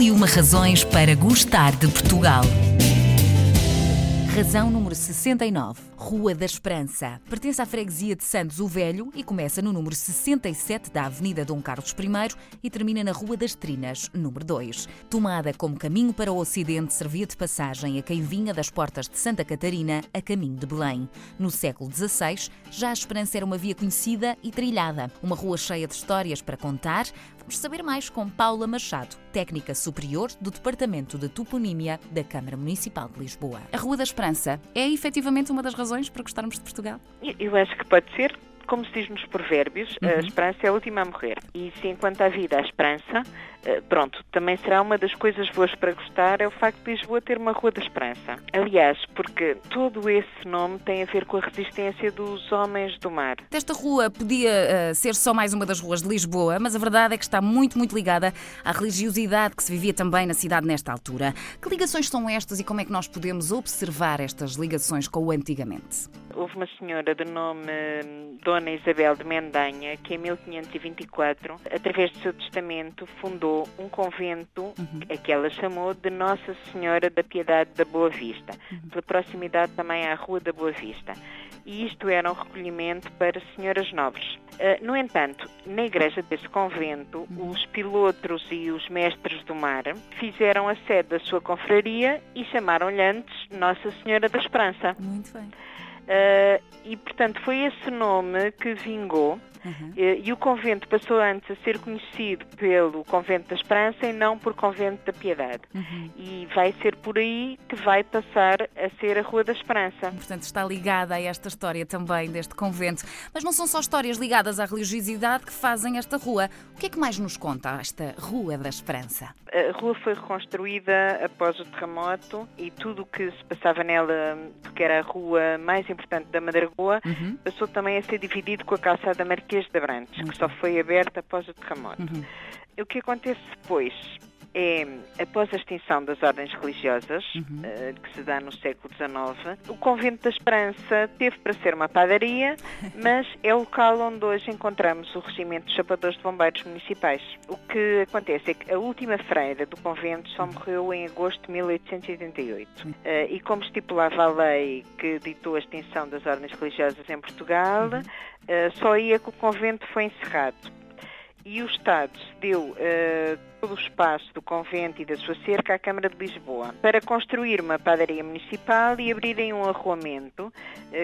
E uma razões para gostar de Portugal. Razão número 69. Rua da Esperança. Pertence à freguesia de Santos o Velho e começa no número 67 da Avenida Dom Carlos I e termina na Rua das Trinas, número 2. Tomada como caminho para o Ocidente, servia de passagem a quem vinha das portas de Santa Catarina a caminho de Belém. No século XVI, já a Esperança era uma via conhecida e trilhada, uma rua cheia de histórias para contar. Vamos saber mais com Paula Machado, técnica superior do Departamento de Toponímia da Câmara Municipal de Lisboa. A Rua da Esperança é efetivamente uma das razões razões para gostarmos de Portugal? Eu acho que pode ser como se diz nos provérbios, uhum. a esperança é a última a morrer. E se enquanto há vida há esperança, eh, pronto, também será uma das coisas boas para gostar é o facto de Lisboa ter uma Rua da Esperança. Aliás, porque todo esse nome tem a ver com a resistência dos homens do mar. Esta rua podia uh, ser só mais uma das ruas de Lisboa, mas a verdade é que está muito, muito ligada à religiosidade que se vivia também na cidade nesta altura. Que ligações são estas e como é que nós podemos observar estas ligações com o antigamente? Houve uma senhora de nome hum, Dona Isabel de Mendanha que em 1524, através do seu testamento, fundou um convento uhum. a que ela chamou de Nossa Senhora da Piedade da Boa Vista, uhum. pela proximidade também à Rua da Boa Vista. E isto era um recolhimento para senhoras nobres. Uh, no entanto, na igreja desse convento, uhum. os pilotos e os mestres do mar fizeram a sede da sua confraria e chamaram-lhe antes Nossa Senhora da Esperança. Muito bem. Uh, e, portanto, foi esse nome que vingou Uhum. E o convento passou antes a ser conhecido pelo Convento da Esperança e não por Convento da Piedade. Uhum. E vai ser por aí que vai passar a ser a Rua da Esperança. Portanto, está ligada a esta história também deste convento. Mas não são só histórias ligadas à religiosidade que fazem esta rua. O que é que mais nos conta esta Rua da Esperança? A rua foi reconstruída após o terremoto e tudo o que se passava nela, que era a rua mais importante da Madragoa, uhum. passou também a ser dividido com a calçada Marquesa Marquês de Abrantes, que só foi aberta após o terremoto. Uhum. O que acontece depois é, após a extinção das ordens religiosas, uhum. uh, que se dá no século XIX, o Convento da Esperança teve para ser uma padaria, mas é o local onde hoje encontramos o Regimento de Chapadores de Bombeiros Municipais. O que acontece é que a última freira do convento só morreu em agosto de 1888. Uh, eh, e como estipulava a lei que ditou a extinção das ordens religiosas em Portugal, uhum. uh, só ia que o convento foi encerrado e o Estado deu uh, todo o espaço do convento e da sua cerca à Câmara de Lisboa para construir uma padaria municipal e abrirem um arruamento uh,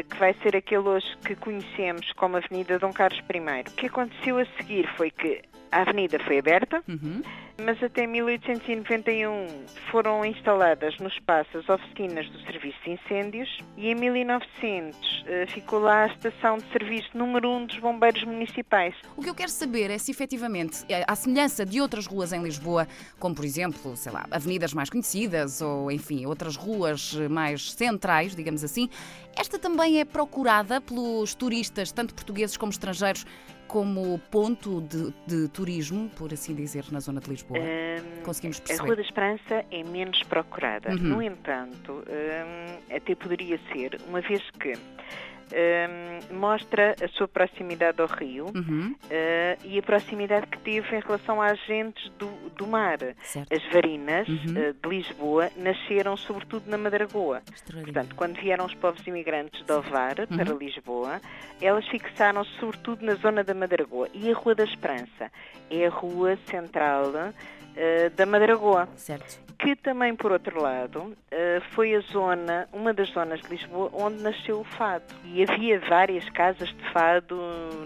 que vai ser aquele hoje que conhecemos como Avenida Dom Carlos I. O que aconteceu a seguir foi que a avenida foi aberta, uhum. Mas até 1891 foram instaladas no espaço as oficinas do Serviço de Incêndios e em 1900 uh, ficou lá a estação de serviço número 1 um dos bombeiros municipais. O que eu quero saber é se efetivamente, eh, à semelhança de outras ruas em Lisboa, como por exemplo, sei lá, avenidas mais conhecidas ou enfim, outras ruas mais centrais, digamos assim, esta também é procurada pelos turistas, tanto portugueses como estrangeiros, como ponto de, de, turismo, por assim dizer, na zona de Lisboa? Um, Conseguimos perceber? A Rua da Esperança é menos procurada. Uhum. No entanto, um, até poderia ser, uma vez que um, mostra a sua proximidade ao rio uhum. uh, e a proximidade que teve em relação às gentes do, do mar. Certo. As varinas uhum. uh, de Lisboa nasceram sobretudo na Madragoa. Portanto, quando vieram os povos imigrantes de Ovar uhum. para Lisboa, elas fixaram-se sobretudo na zona da Madragoa. E a Rua da Esperança é a rua central uh, da Madragoa. Certo que também, por outro lado, eh, foi a zona, uma das zonas de Lisboa onde nasceu o fado. E havia várias casas de fado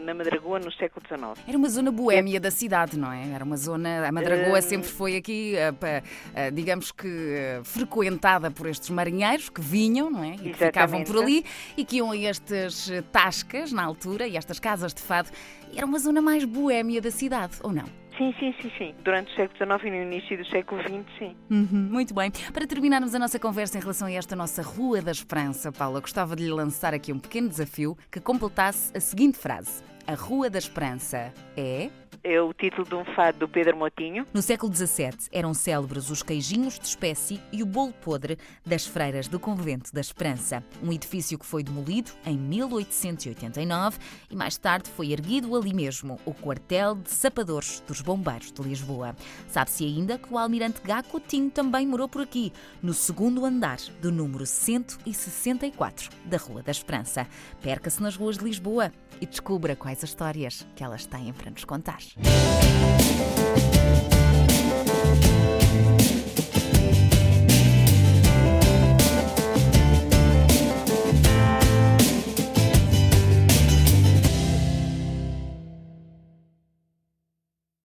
na Madragoa no século XIX. Era uma zona boémia é. da cidade, não é? Era uma zona. A Madragoa um... sempre foi aqui, eh, eh, digamos que, frequentada por estes marinheiros que vinham, não é? E que ficavam por ali e que iam a estas tascas na altura e estas casas de fado. Era uma zona mais boémia da cidade, ou não? Sim, sim, sim, sim. Durante o século XIX e no início do século XX, sim. Uhum, muito bem. Para terminarmos a nossa conversa em relação a esta nossa Rua da Esperança, Paula, gostava de lhe lançar aqui um pequeno desafio que completasse a seguinte frase: A Rua da Esperança é. É o título de um fado do Pedro Motinho. No século XVII eram célebres os queijinhos de espécie e o bolo podre das freiras do Convento da Esperança. Um edifício que foi demolido em 1889 e mais tarde foi erguido ali mesmo o quartel de sapadores dos bombeiros de Lisboa. Sabe-se ainda que o almirante Gá Coutinho também morou por aqui, no segundo andar do número 164 da Rua da Esperança. Perca-se nas ruas de Lisboa e descubra quais as histórias que elas têm para nos contar. Podcast.